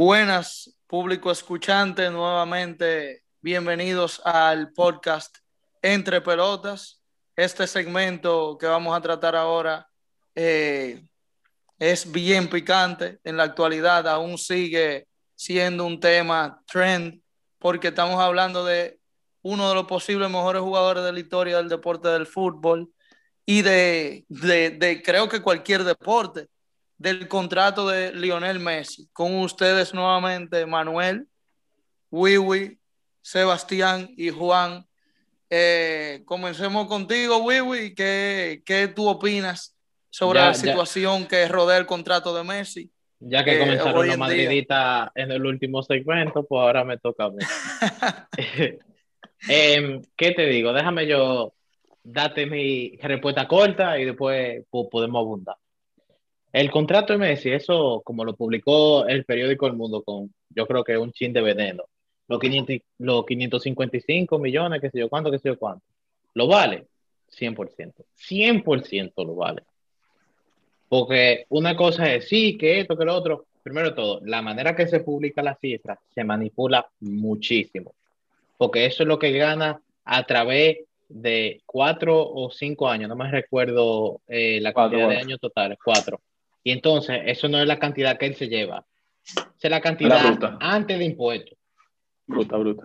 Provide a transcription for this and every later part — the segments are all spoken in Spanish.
Buenas, público escuchante, nuevamente bienvenidos al podcast Entre Pelotas. Este segmento que vamos a tratar ahora eh, es bien picante. En la actualidad aún sigue siendo un tema trend porque estamos hablando de uno de los posibles mejores jugadores de la historia del deporte del fútbol y de, de, de creo que cualquier deporte del contrato de Lionel Messi. Con ustedes nuevamente, Manuel, Wiwi, Sebastián y Juan. Eh, comencemos contigo, Wiwi. ¿Qué, ¿Qué tú opinas sobre Ya, la ya. situación que rodea el contrato de Messi? Ya que Eh, comenzaron la madridita en el último segmento, pues ahora me toca a mí. Em, ¿qué te digo? Déjame yo date mi respuesta corta y después pues, podemos abundar. El contrato de Messi, eso como lo publicó el periódico El Mundo con, yo creo que un chin de veneno. Los, 500, los 555 millones, qué sé yo cuánto, qué sé yo cuánto. ¿Lo vale? 100%. 100% lo vale. Porque una cosa es sí, que esto, que lo otro. Primero de todo, la manera que se publica la cifra se manipula muchísimo. Porque eso es lo que gana a través de cuatro o cinco años, no me recuerdo eh, la Cuatro, cantidad de años totales, cuatro. Y entonces, eso no es la cantidad que él se lleva. Esa es la cantidad bruta. antes de impuestos. Bruta, bruta.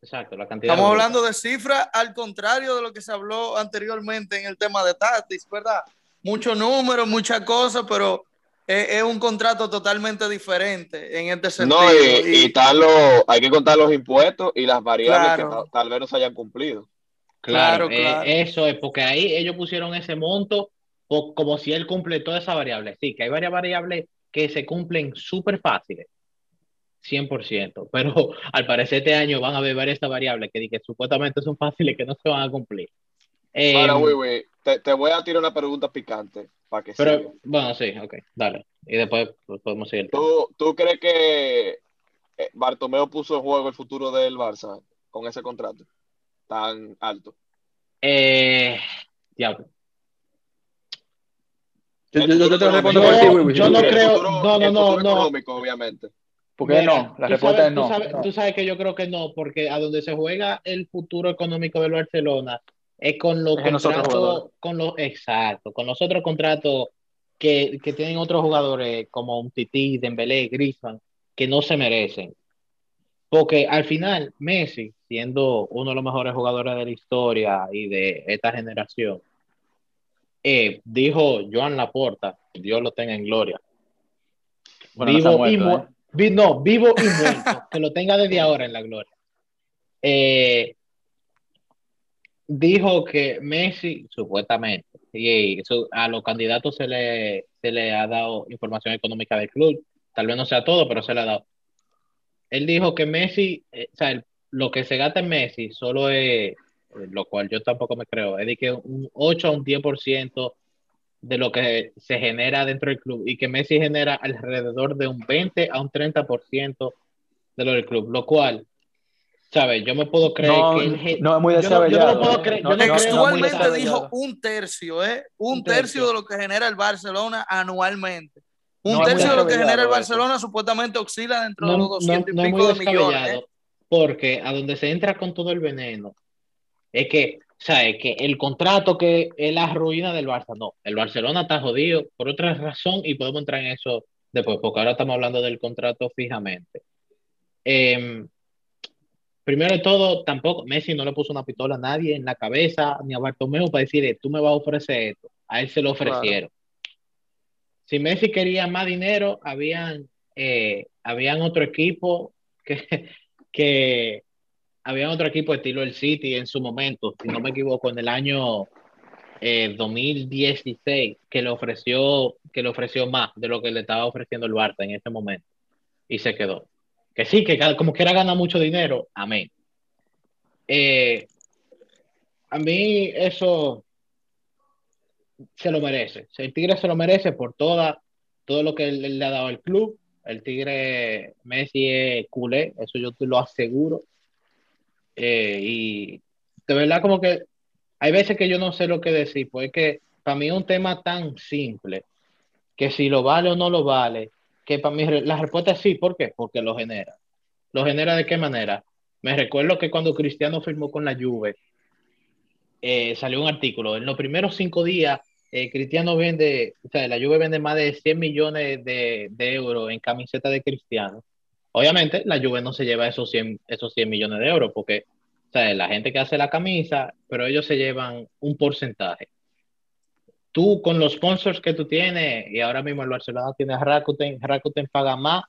Exacto, la cantidad. Estamos bruta. hablando de cifras al contrario de lo que se habló anteriormente en el tema de Tatis, ¿verdad? Muchos números, muchas cosas, pero es, es un contrato totalmente diferente en este sentido. No, y, Y- y tal lo- hay que contar los impuestos y las variables Claro. que tal, tal vez no se hayan cumplido. Claro, Claro, eh, claro. eso es porque ahí ellos pusieron ese monto po- como si él cumple todas esas variables. Sí, que hay varias variables que se cumplen súper fáciles, 100%, pero al parecer este año van a haber varias variables que, supuestamente son fáciles que no se van a cumplir. Eh, Ahora, güey, güey, te, te voy a tirar una pregunta picante para que pero bueno, sí, ok, dale. Y después pues, podemos seguir. ¿Tú, ¿Tú crees que eh, Bartomeu puso en juego el futuro del Barça con ese contrato tan alto? Eh, diablo. Yo, yo- yo te respondo por ti, Wiwi, yo no creo- no, no, no, no. económico, obviamente. ¿Por qué no? La tú respuesta sabes- es no. Tú sabes, no. tú sabes que yo creo que no, porque a donde se juega el futuro económico del Barcelona es con los Es contratos, con los, exacto, con los otros contratos que, que tienen otros jugadores como un Titi, Dembélé, Griezmann, que no se merecen. Porque al final, Messi, siendo uno de los mejores jugadores de la historia y de esta generación, eh, dijo Joan Laporta, Dios lo tenga en gloria. Bueno, no vivo está muerto, y mu- ¿eh? vi- no, vivo y muerto, que lo tenga desde ahora en la gloria. Eh, dijo que Messi, supuestamente, y eso, a los candidatos se le, se le ha dado información económica del club, tal vez no sea todo, pero se le ha dado. Él dijo que Messi, eh, o sea, el- lo que se gasta en Messi solo es, lo cual yo tampoco me creo, es de que un 8 a un 10% de lo que se genera dentro del club y que Messi genera alrededor de un 20 a un 30% de lo del club, lo cual, ¿sabes? Yo me puedo creer No, que él ge- no es muy yo no- yo no descabellado. puedo ¿eh? creer- No- yo no Textualmente dijo un tercio, ¿eh? Un, Un tercio. tercio. de lo que genera el Barcelona anualmente. Un tercio de lo que genera el eso. Barcelona supuestamente oscila dentro no, de los no- 200 no y es pico muy de millones. descabellado, ¿eh? porque a donde se entra con todo el veneno es que, ¿sabes? Que el contrato que es la ruina del Barça, no, el Barcelona está jodido por otra razón y podemos entrar en eso después, porque ahora estamos hablando del contrato fijamente. Em, primero de todo, tampoco Messi no le puso una pistola a nadie en la cabeza, ni a Bartomeu para decirle, tú me vas a ofrecer esto. A él se lo Claro. ofrecieron. Si Messi quería más dinero, habían, eh, habían otro equipo que, que habían otro equipo estilo el City en su momento, si no me equivoco, en el año eh, 2016, que le ofreció, que le ofreció más de lo que le estaba ofreciendo el Barça en ese momento. Y se quedó. Que sí, que como quiera gana mucho dinero, amén. Eh, a mí eso se lo merece. El Tigre se lo merece por toda, todo lo que le ha dado al club. El Tigre Messi es culé, eso yo te lo aseguro. Eh, y de verdad como que hay veces que yo no sé lo que decir, porque para mí es un tema tan simple que si lo vale o no lo vale, que para mí la respuesta es sí. ¿Por qué? Porque lo genera. ¿Lo genera de qué manera? Me recuerdo que cuando Cristiano firmó con la Juve, eh, salió un artículo. En los primeros cinco días, eh, Cristiano vende, o sea, la Juve vende más de 100 millones de, de, euros en camiseta de Cristiano. Obviamente, la Juve no se lleva esos 100, esos 100 millones de euros porque, o sea, la gente que hace la camisa, pero ellos se llevan un porcentaje. Tú con los sponsors que tú tienes, y ahora mismo el Barcelona tiene Rakuten, Rakuten paga más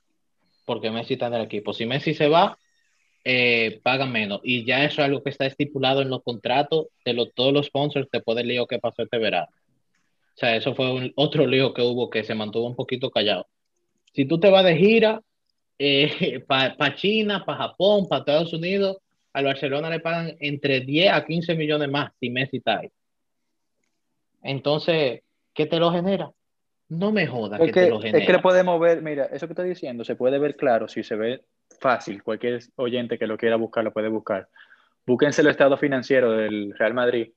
porque Messi está en el equipo. Si Messi se va, eh, menos. Y ya eso es algo que está estipulado en los contratos de todos los sponsors después del lío que pasó este verano. O sea, eso fue otro lío que hubo que se mantuvo un poquito callado. Si tú te vas de gira eh, para China, para Japón, para Estados Unidos, al Barcelona le pagan entre 10 a 15 millones más si Messi está ahí. Entonces, ¿qué te lo genera? No me joda que, te lo genera. Es que podemos ver, mira, eso que estoy diciendo se puede ver claro si se ve fácil, cualquier oyente que lo quiera buscar lo puede buscar. Búsquense el estado financiero del Real Madrid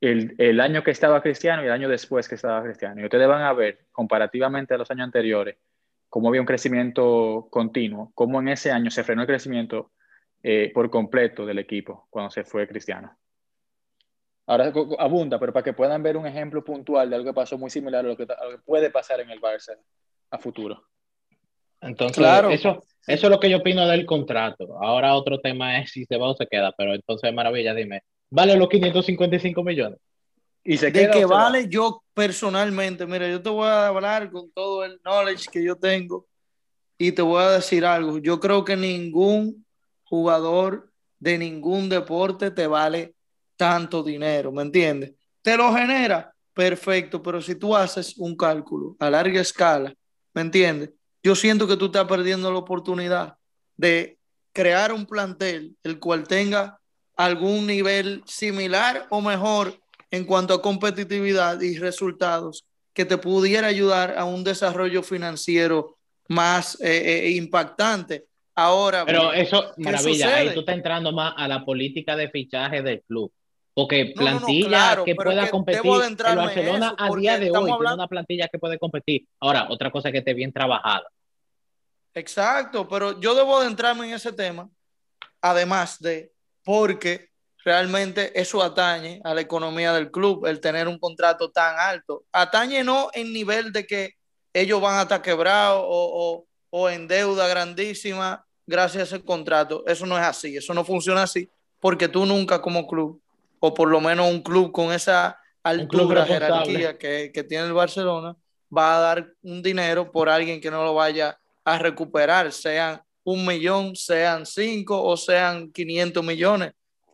el, el, año que estaba Cristiano y el año después que estaba Cristiano. Y ustedes van a ver, comparativamente a los años anteriores, cómo había un crecimiento continuo, cómo en ese año se frenó el crecimiento eh, por completo del equipo cuando se fue Cristiano. Ahora abunda, pero para que puedan ver un ejemplo puntual de algo que pasó muy similar a lo que, a lo que puede pasar en el Barça a futuro. Entonces, claro. eso, eso es lo que yo opino del contrato. Ahora otro tema es si se va o se queda, pero entonces, maravilla, dime, ¿vale los 555 millones? ¿Y se de que vale yo personalmente, mira, yo te voy a hablar con todo el knowledge que yo tengo y te voy a decir algo. Yo creo que ningún jugador de ningún deporte te vale tanto dinero, ¿me entiendes? Te lo genera, perfecto, pero si tú haces un cálculo a larga escala, ¿me entiendes? yo siento que tú estás perdiendo la oportunidad de crear un plantel el cual tenga algún nivel similar o mejor en cuanto a competitividad y resultados que te pudiera ayudar a un desarrollo financiero más eh, eh, impactante. Ahora, pero eso, maravilla, ahí tú estás entrando más a la política de fichaje del club. Porque plantilla que pueda competir. El Barcelona a día de hoy tiene una plantilla que puede competir. Ahora, otra cosa que esté bien trabajada. Exacto, pero yo debo adentrarme en ese tema, además de porque realmente eso atañe a la economía del club, el tener un contrato tan alto. Atañe no en nivel de que ellos van a estar quebrados o, o en deuda grandísima gracias a ese contrato. Eso no es así, eso no funciona así, porque tú nunca como club o por lo menos un club con esa altura, jerarquía que, que, tiene el Barcelona, va a dar un dinero por alguien que no lo vaya a recuperar, sean un millón, sean cinco o sean 500 millones.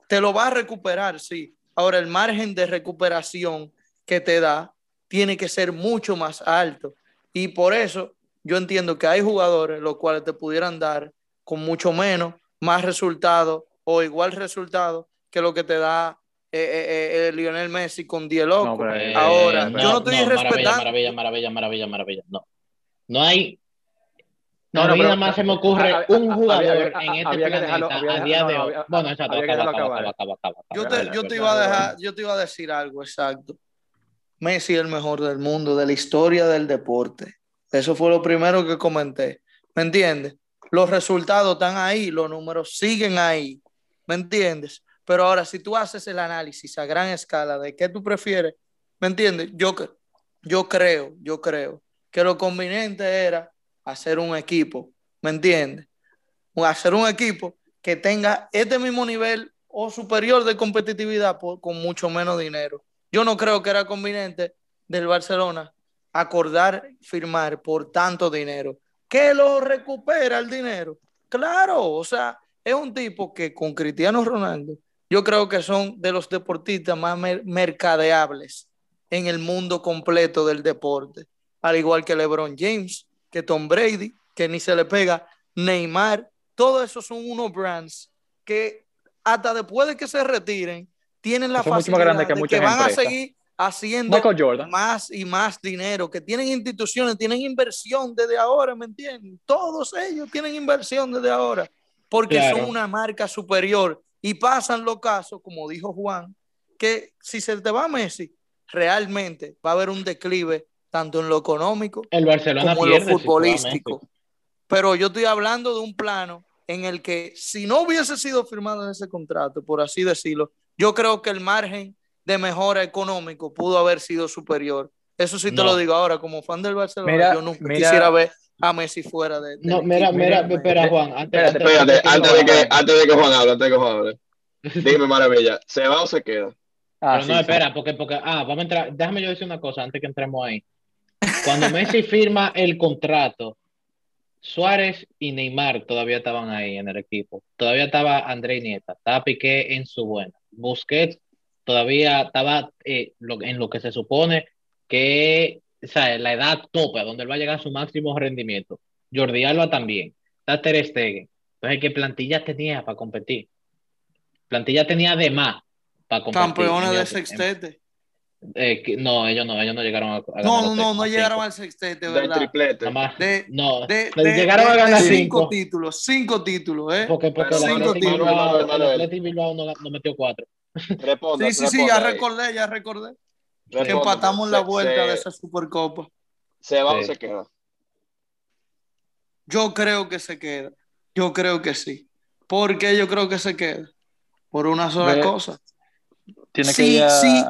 Te lo va a recuperar, sí. Ahora, el margen de recuperación que te da tiene que ser mucho más alto. Y por eso yo entiendo que hay jugadores los cuales te pudieran dar con mucho menos, más resultado o igual resultado que lo que te da eh, eh, eh, Lionel Messi con 10 locos. Ahora, yo no estoy respetando. Maravilla, maravilla, maravilla, maravilla, No, no hay. No, no, nada más se me ocurre un jugador en este planeta a día de hoy. Bueno, exacto, acaba, acaba, acaba, Yo te, yo te iba a dejar, yo te iba a decir algo exacto. Messi es el mejor del mundo, de la historia del deporte. Eso fue lo primero que comenté. ¿Me entiendes? Los resultados están ahí, los números siguen ahí. ¿Me entiendes? Pero ahora, si tú haces el análisis a gran escala de qué tú prefieres, ¿me entiendes? Yo, yo creo, yo creo que lo conveniente era hacer un equipo, ¿me entiendes? Hacer un equipo que tenga este mismo nivel o superior de competitividad con mucho menos dinero. Yo no creo que era conveniente del Barcelona acordar firmar por tanto dinero. Que lo recupera el dinero. Claro, o sea, es un tipo que con Cristiano Ronaldo yo creo que son de los deportistas más mercadeables en el mundo completo del deporte, al igual que LeBron James, que Tom Brady, que ni se le pega, Neymar, todos esos son unos brands que hasta después de que se retiren, tienen la facilidad de que van a seguir haciendo más y más dinero, que tienen instituciones, tienen inversión desde ahora, ¿me entienden? Todos ellos tienen inversión desde ahora, porque son una marca superior. Y pasan los casos, como dijo Juan, que si se te va Messi, realmente va a haber un declive tanto en lo económico El Barcelona como en lo futbolístico. Pero yo estoy hablando de un plano en el que si no hubiese sido firmado ese contrato, por así decirlo, yo creo que el margen de mejora económico pudo haber sido superior. Eso sí te No. lo digo ahora, como fan del Barcelona, Mira, yo nunca mira- quisiera ver a Messi fuera de. del No, mira, mira, Mira, espera, Juan. Antes, espérate, Espérate, antes de, que, Juan. antes de que Juan hable, antes de que Juan hable. Dime, Maravilla, ¿se va o se queda? Ah, Pero sí, no, sí. espera, porque, porque, ah, vamos a entrar, déjame yo decir una cosa antes que entremos ahí. Cuando Messi firma el contrato, Suárez y Neymar todavía estaban ahí en el equipo. Todavía estaba André Nieta, estaba Piqué en su buena. Busquets todavía estaba eh, lo- en lo que se supone que, o sea, la edad tope, donde él va a llegar a su máximo rendimiento. Jordi Alba también. Está Ter Stegen. Entonces, ¿qué plantilla tenía para competir? Plantilla tenía de más para competir. Campeones de sextete. Eh, que- no, ellos no, ellos no llegaron a, a ganar No, no, no, no llegaron al sextete, Del ¿verdad? triplete. Nada más- De- no, De, le de- llegaron de- a ganar de cinco. cinco títulos, cinco títulos, ¿eh? Porque, porque el títulos, Bilbao, no, no metió cuatro. Responda, Sí, sí, sí, ya ahí. recordé, ya recordé. Que empatamos la vuelta se- de esa Supercopa. ¿Se va o se queda? Yo creo que se queda. Yo creo que sí. ¿Por qué yo creo que se queda? Por una sola Ve- cosa. Tiene Sí, que ir a- sí.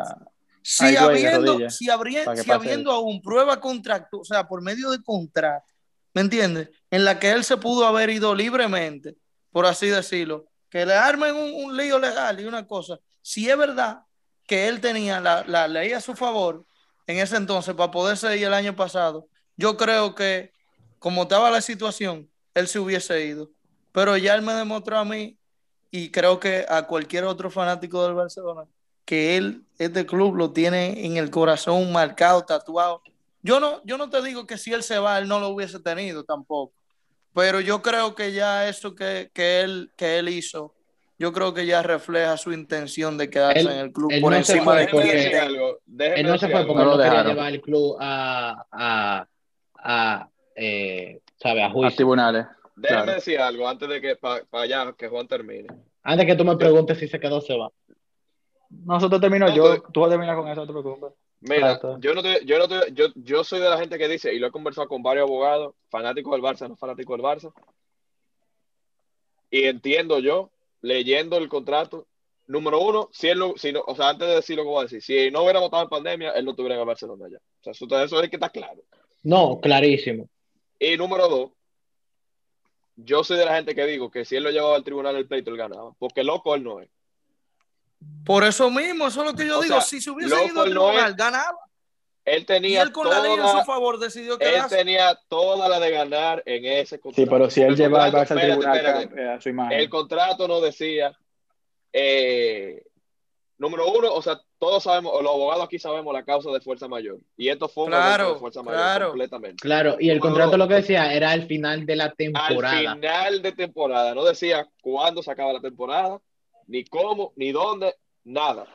Si Ay, habiendo, si que si habiendo aún prueba contrato, o sea, por medio de contrato, ¿me entiendes? En la que él se pudo haber ido libremente, por así decirlo, que le armen un, un lío legal y una cosa. Si es verdad que él tenía la, la ley a su favor en ese entonces para poderse ir el año pasado, yo creo que como estaba la situación, él se hubiese ido. Pero ya él me demostró a mí y creo que a cualquier otro fanático del Barcelona que él, este club lo tiene en el corazón marcado, tatuado. Yo no, yo no te digo que si él se va, él no lo hubiese tenido tampoco. Pero yo creo que ya eso que, que él, que él hizo, yo creo que ya refleja su intención de quedarse Él- en el club él por no encima de porque- algo. Él no se decir fue algo. porque No no, quería llevar el club a, a, a, eh, ¿sabe? a a juicio. tribunales. Déjeme Claro. decir algo antes de que para allá que Juan termine. Antes que tú me preguntes si se quedó o se va. Nosotros terminamos, No, yo, tú vas a terminar con eso, no te preocupes. Mira, yo no te- yo no te- yo, yo soy de la gente que dice, y lo he conversado con varios abogados, fanáticos del Barça, no fanáticos del Barça, y entiendo yo, leyendo el contrato, número uno, si él no, si no, o sea, antes de decir lo que voy a decir, si no hubiera votado en pandemia, él no estuviera en el Barcelona ya. O sea, eso, eso es que está claro. No, clarísimo. Y número dos, yo soy de la gente que digo que si él lo llevaba al tribunal el pleito, él ganaba, porque loco él no es. Por eso mismo, eso es lo que yo O digo. sea, si se hubiese ido al tribunal, ganaba. Él Y tenía él con la ley a toda- su favor decidió Él quedarse. tenía toda la de ganar en ese contrato. Sí, pero si él El lleva al contrato- Barça al espérate, tribunal espérate. eh, a su imagen. El contrato no decía, eh, número uno, o sea, todos sabemos, los abogados aquí sabemos la causa de fuerza mayor. Y esto fue un Claro, de fuerza mayor claro. completamente. Claro, y el contrato lo que decía era al final de la Al temporada. final de temporada, no decía cuándo se acaba la temporada, ni cómo, ni dónde, nada.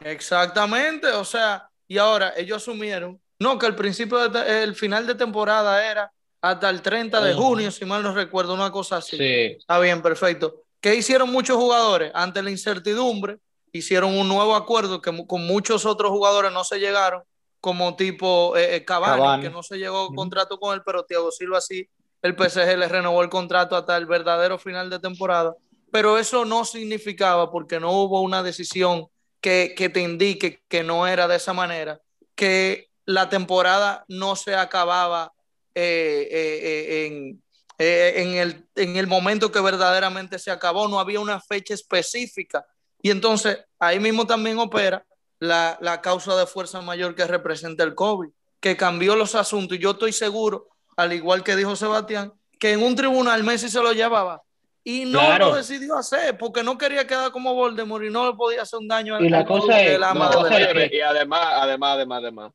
Exactamente, o sea, y ahora ellos asumieron, no, que el principio, de el final de temporada era hasta el 30 de junio, si mal no recuerdo, una cosa así. Sí, Está bien, perfecto. ¿Qué hicieron muchos jugadores? Ante la incertidumbre, hicieron un nuevo acuerdo que con muchos otros jugadores no se llegaron, como tipo eh, eh, Cavani, Cavani. que no se llegó contrato con él, pero Thiago Silva sí, el PSG le renovó el contrato hasta el verdadero final de temporada. Pero eso no significaba, porque no hubo una decisión que, que te indique que no era de esa manera, que la temporada no se acababa eh, eh, eh, en, eh, en, el, en el momento que verdaderamente se acabó, no había una fecha específica. Y entonces ahí mismo también opera la, la causa de fuerza mayor que representa el COVID, que cambió los asuntos. Y yo estoy seguro, al igual que dijo Sebastián, que en un tribunal Messi se lo llevaba. Y no Claro. lo decidió hacer porque no quería quedar como Voldemort y no le podía hacer un daño Y la cosa es- la cosa es que- y además, además, además, además.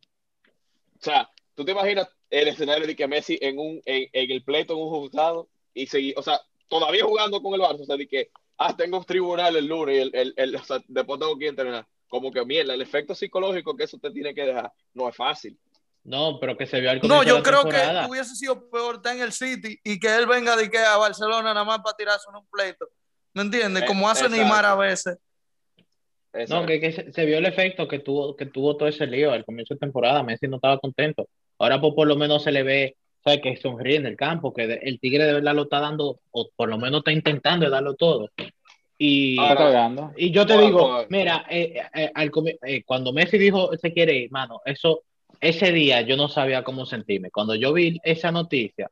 O sea, tú te imaginas el escenario de que Messi en un en, en el pleito en un juzgado y seguir, o sea, todavía jugando con el Barça, o sea, de que ah, tengo un tribunal el lunes y el, el, el- o sea, después tengo que entrenar. Como que mierda, el efecto psicológico que eso te tiene que dejar no es fácil. No, pero que se vio al No, de yo creo temporada. que hubiese sido peor estar en el City y que él venga de que a Barcelona nada más para tirarse en un pleito. ¿Me entiendes? Eh, Como hace exacto. Neymar a veces. No, que, que se, se vio el efecto que tuvo, que tuvo todo ese lío al comienzo de temporada. Messi no estaba contento. Ahora pues, por lo menos se le ve, ¿sabes? Que sonríe en el campo, que de- el Tigre de verdad lo está dando, o por lo menos está intentando darlo todo. Y, y yo te digo, pues. mira, eh, eh, al eh, cuando Messi dijo se quiere ir, mano, eso, ese día yo no sabía cómo sentirme. Cuando yo vi esa noticia,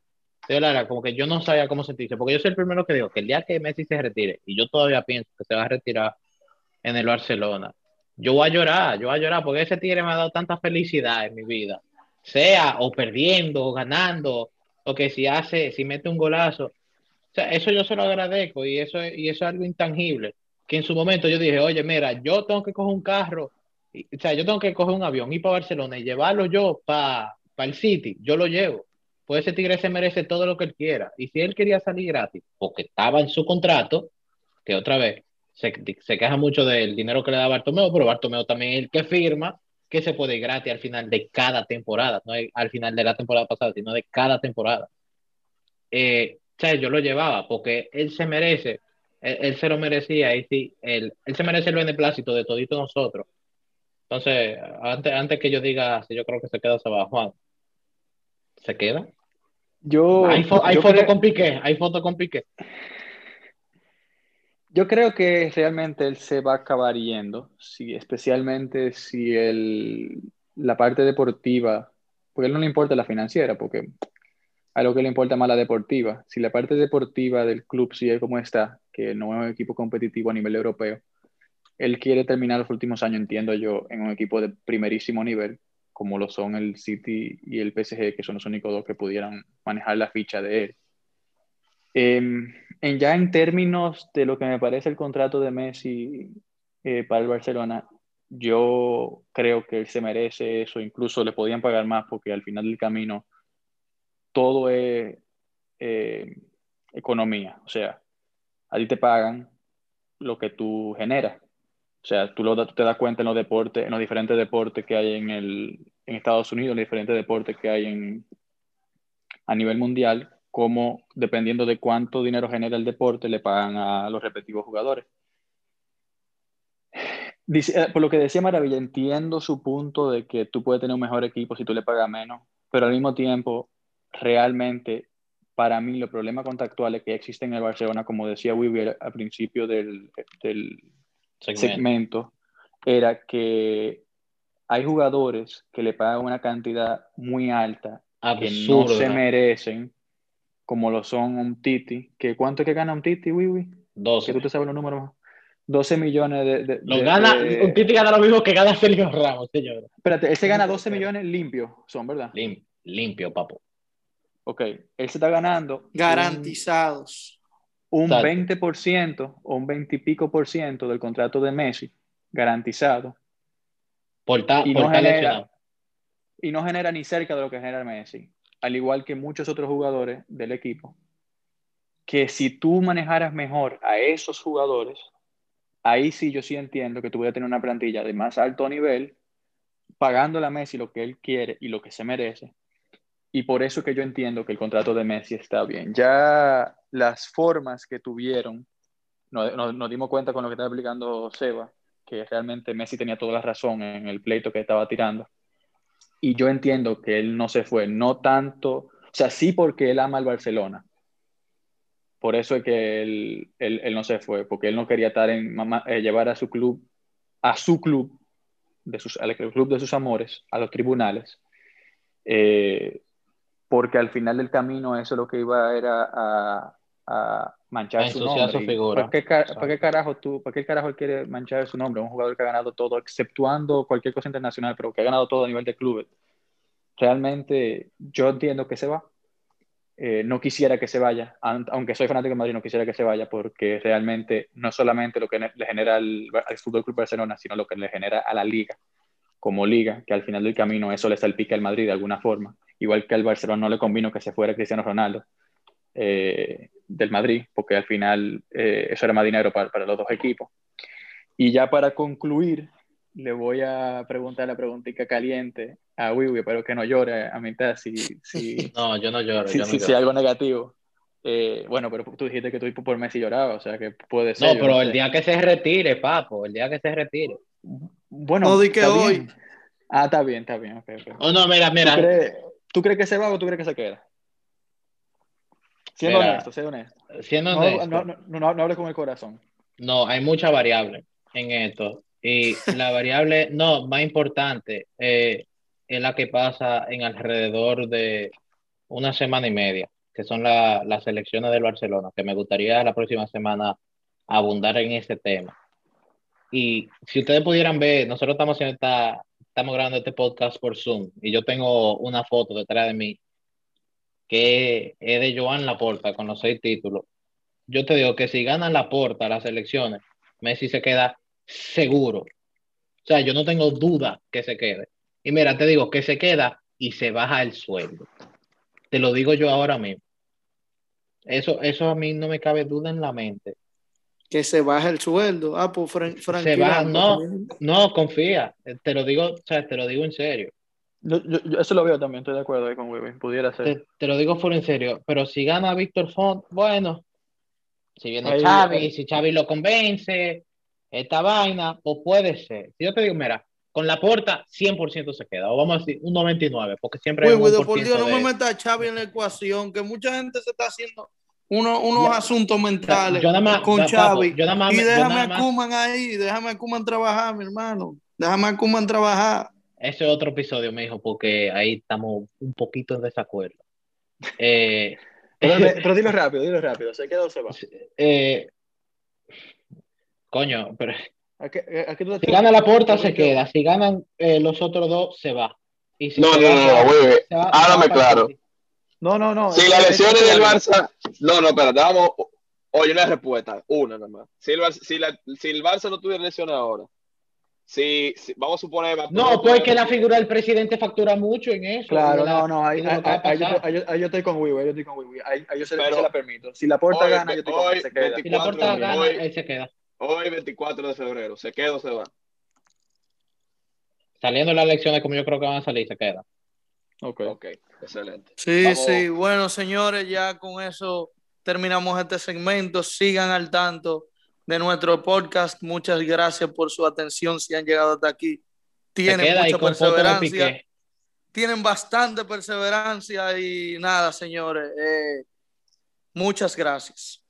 de verdad, como que yo no sabía cómo sentirse, porque yo soy el primero que digo que el día que Messi se retire, y yo todavía pienso que se va a retirar en el Barcelona, yo voy a llorar, yo voy a llorar, porque ese tigre me ha dado tanta felicidad en mi vida, sea o perdiendo o ganando, o que si hace, si mete un golazo, o sea, eso yo se lo agradezco y eso, es- y eso es algo intangible. Que en su momento yo dije, oye, mira, yo tengo que coger un carro, o sea, yo tengo que coger un avión, ir para Barcelona y llevarlo yo para el City, yo lo llevo. Pues ese tigre se merece todo lo que él quiera. Y si él quería salir gratis, porque estaba en su contrato, que otra vez se, se queja mucho del dinero que le da Bartomeu, pero Bartomeu también es el que firma que se puede ir gratis al final de cada temporada, no al final de la temporada pasada, sino de cada temporada eh, o sea, yo lo llevaba porque él se merece, él, él se lo merecía y sí, él, él se merece el beneplácito de todito nosotros. Entonces, antes, antes que yo diga si yo creo que se queda, se va Juan. ¿Se queda? Yo, hay fo- hay yo foto creo- con Piqué, hay foto con Piqué. Yo creo que realmente él se va a acabar yendo, sí, especialmente si el, la parte deportiva, porque a él no le importa la financiera, porque a lo que le importa más la deportiva. Si la parte deportiva del club sigue como está, que no es un equipo competitivo a nivel europeo, él quiere terminar los últimos años, entiendo yo, en un equipo de primerísimo nivel, como lo son el City y el PSG, que son los únicos dos que pudieran manejar la ficha de él. Em, en ya en términos de lo que me parece el contrato de Messi eh, para el Barcelona, yo creo que él se merece eso, incluso le podían pagar más porque al final del camino todo es eh, economía, o sea, a te pagan lo que tú generas. O sea, tú, lo, te das cuenta en los deportes, en los diferentes deportes que hay en, Estados Unidos, en los diferentes deportes que hay en, a nivel mundial, como dependiendo de cuánto dinero genera el deporte, le pagan a los respectivos jugadores. Eh, por lo que decía Maravilla, entiendo su punto de que tú puedes tener un mejor equipo si tú le pagas menos, pero al mismo tiempo, realmente, para mí, los problemas contractuales que existen en el Barcelona, como decía Weaver al principio del Segmento. segmento, era que hay jugadores que le pagan una cantidad muy alta que no se merecen, como lo son un Titi, que ¿cuánto es que gana un Titi, Wiwi? Que 12. tú te sabes los números. 12 millones de... de- Lo de- gana, de- un Titi gana lo mismo que gana Sergio Ramos, señor. Espérate, él se gana 12 millones limpios, son, ¿verdad? Lim- limpio, papo. Ok, él se está ganando un- Garantizados. Un Exacto. 20% o un 20 y pico por ciento del contrato de Messi, garantizado, Por ta- y por no, genera, y no genera ni cerca de lo que genera Messi, al igual que muchos otros jugadores del equipo, que si tú manejaras mejor a esos jugadores, ahí sí yo sí entiendo que tú voy a tener una plantilla de más alto nivel, pagándole a Messi lo que él quiere y lo que se merece. Y por eso que yo entiendo que el contrato de Messi está bien. Ya las formas que tuvieron, nos, dimos cuenta con lo que estaba explicando Seba, que realmente Messi tenía toda la razón en el pleito que estaba tirando. Y yo entiendo que él no se fue, no tanto, o sea, sí porque él ama al Barcelona. Por eso es que él, él- él no se fue, porque él no quería estar en eh, llevar a su club, a su club, de sus, al club de sus amores, a los tribunales, eh, porque al final del camino eso lo que iba era a, a manchar A su nombre. su figura. ¿Para qué, para qué carajo tú, para qué carajo quiere manchar su nombre? Un jugador que ha ganado todo, exceptuando cualquier cosa internacional, pero que ha ganado todo a nivel de clubes. Realmente yo entiendo que se va. Eh, no quisiera que se vaya, aunque soy fanático de Madrid, no quisiera que se vaya porque realmente no solamente lo que le genera al, al Fútbol Club Barcelona, sino lo que le genera a la liga como liga, que al final del camino eso le salpica al Madrid de alguna forma, igual que al Barcelona no le convino que se fuera Cristiano Ronaldo eh, del Madrid, porque al final eh, eso era más dinero para, para los dos equipos. Y ya para concluir, le voy a preguntar la preguntita caliente a Wiwi, pero que no llore a mitad si, si, No, yo no lloro. si, yo no si- lloro. si algo negativo. Eh, bueno, pero tú dijiste que tú por Messi lloraba, o sea que puede ser. No, pero sé. el día que se retire, papo, el día que se retire. Bueno, No di que hoy. bien. Ah, está bien, está bien. ok, ok. Oh, no, mira, ¿Tú mira. crees? ¿Tú crees que se va o tú crees que se queda? Siendo Mira, honesto, sé honesto. Siendo No, honesto, no, no, no, no hables con el corazón. No, hay muchas variables en esto. Y la variable, no, más importante, eh, es la que pasa en alrededor de una semana y media, que son la- las elecciones del Barcelona, que me gustaría la próxima semana abundar en ese tema. Y si ustedes pudieran ver, nosotros estamos haciendo esta, estamos grabando este podcast por Zoom, y yo tengo una foto detrás de mí que es de Joan Laporta con los seis títulos. Yo te digo que si ganan Laporta las elecciones, Messi se queda seguro. O sea, yo no tengo duda que se quede. Y mira, te digo que se queda y se baja el sueldo. Te lo digo yo ahora mismo. Eso, eso a mí no me cabe duda en la mente. Que se baje el sueldo. Ah, pues Fran Frankie Se baja, no, no, confía. Te lo digo, o sea, te lo digo en serio. Yo, yo- yo eso lo veo también, estoy de acuerdo ahí con Weber. Pudiera ser. Te, te lo digo fuera en serio. Pero si gana Víctor Font, bueno, si viene Ahí- Xavi, ahí- si Xavi lo convence, esta vaina, pues puede ser. Si yo te digo, mira, con la porta 100% se queda, o vamos a decir un 99, porque siempre hay Uy, un Guido, por 1% Dios, no me metas a Xavi en la ecuación, que mucha gente se está haciendo uno- unos asuntos mentales yo nada más- con Xavi. yo nada más- y yo déjame nada a Kuman ahí, déjame a Kuman trabajar, mi hermano. Déjame a Kuman trabajar. Ese es otro episodio, me dijo, porque ahí estamos un poquito en desacuerdo. Eh, Pero, pero dilo rápido, dilo rápido. ¿Se queda o se va? eh, coño, pero ¿A qué- a qué tú- si gana la porta se queda, si ganan eh, los otros dos se va. Y si No, se no, va, no, no, güey. Háblame claro. No, no, no. Si las es- lesiones es- del Barça. No, no, espérate, vamos. Oye, una respuesta, una nada más. Si el, Barça, si, la- si el Barça no tuviera lesiones ahora, si, si- vamos a suponer. No, pues que la figura del presidente factura mucho en eso. Claro, no, no, ahí, ahí- a ahí yo, pasar. ahí yo- ahí yo estoy con yo estoy con Weber. Ahí, ahí yo se, Pero- se la permito. Si la Hoy- gana, yo estoy con se queda. Si la 24 gana, hoy- él se queda. Hoy, 24 de febrero, ¿se queda o se va? Saliendo las elecciones como yo creo que van a salir, se queda. Ok. Ok, excelente. Sí, Vamos. sí. Bueno, señores, ya con eso terminamos este segmento. Sigan al tanto de nuestro podcast. Muchas gracias por su atención si han llegado hasta aquí. Tienen mucha perseverancia. Tienen bastante perseverancia y nada, señores. eh, muchas gracias.